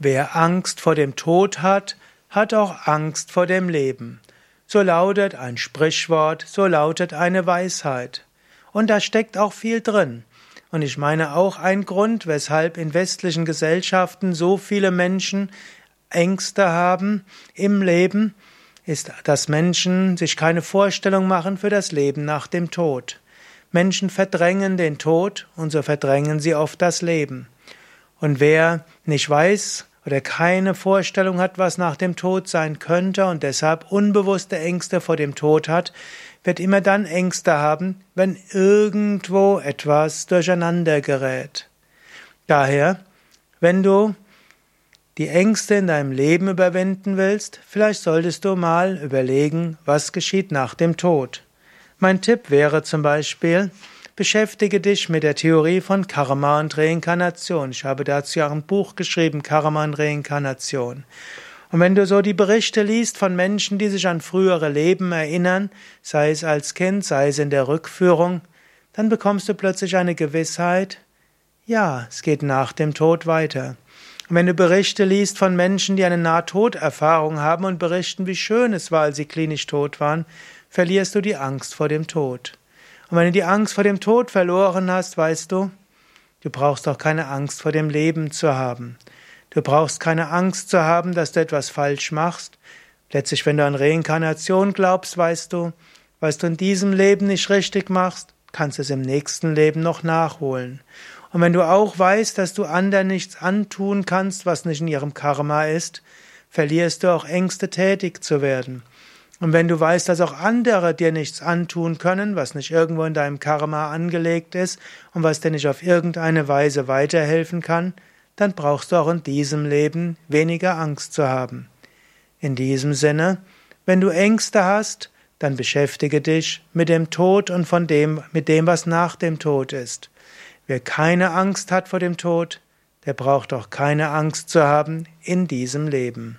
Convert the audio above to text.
Wer Angst vor dem Tod hat, hat auch Angst vor dem Leben. So lautet ein Sprichwort, so lautet eine Weisheit. Und da steckt auch viel drin. Und ich meine auch ein Grund, weshalb in westlichen Gesellschaften so viele Menschen Ängste haben im Leben, ist, dass Menschen sich keine Vorstellung machen für das Leben nach dem Tod. Menschen verdrängen den Tod und so verdrängen sie oft das Leben. Und wer nicht weiß, oder keine Vorstellung hat, was nach dem Tod sein könnte und deshalb unbewusste Ängste vor dem Tod hat, wird immer dann Ängste haben, wenn irgendwo etwas durcheinander gerät. Daher, wenn du die Ängste in deinem Leben überwinden willst, vielleicht solltest du mal überlegen, was geschieht nach dem Tod. Mein Tipp wäre zum Beispiel, Beschäftige dich mit der Theorie von Karma und Reinkarnation. Ich habe dazu auch ein Buch geschrieben, Karma und Reinkarnation. Und wenn du so die Berichte liest von Menschen, die sich an frühere Leben erinnern, sei es als Kind, sei es in der Rückführung, dann bekommst du plötzlich eine Gewissheit, ja, es geht nach dem Tod weiter. Und wenn du Berichte liest von Menschen, die eine Nahtoderfahrung haben und berichten, wie schön es war, als sie klinisch tot waren, verlierst du die Angst vor dem Tod. Und wenn du die Angst vor dem Tod verloren hast, weißt du, du brauchst auch keine Angst vor dem Leben zu haben. Du brauchst keine Angst zu haben, dass du etwas falsch machst. Letztlich, wenn du an Reinkarnation glaubst, weißt du, was du in diesem Leben nicht richtig machst, kannst du es im nächsten Leben noch nachholen. Und wenn du auch weißt, dass du anderen nichts antun kannst, was nicht in ihrem Karma ist, verlierst du auch Ängste tätig zu werden. Und wenn du weißt, dass auch andere dir nichts antun können, was nicht irgendwo in deinem Karma angelegt ist und was dir nicht auf irgendeine Weise weiterhelfen kann, dann brauchst du auch in diesem Leben weniger Angst zu haben. In diesem Sinne, wenn du Ängste hast, dann beschäftige dich mit dem Tod und von dem, mit dem, was nach dem Tod ist. Wer keine Angst hat vor dem Tod, der braucht auch keine Angst zu haben in diesem Leben.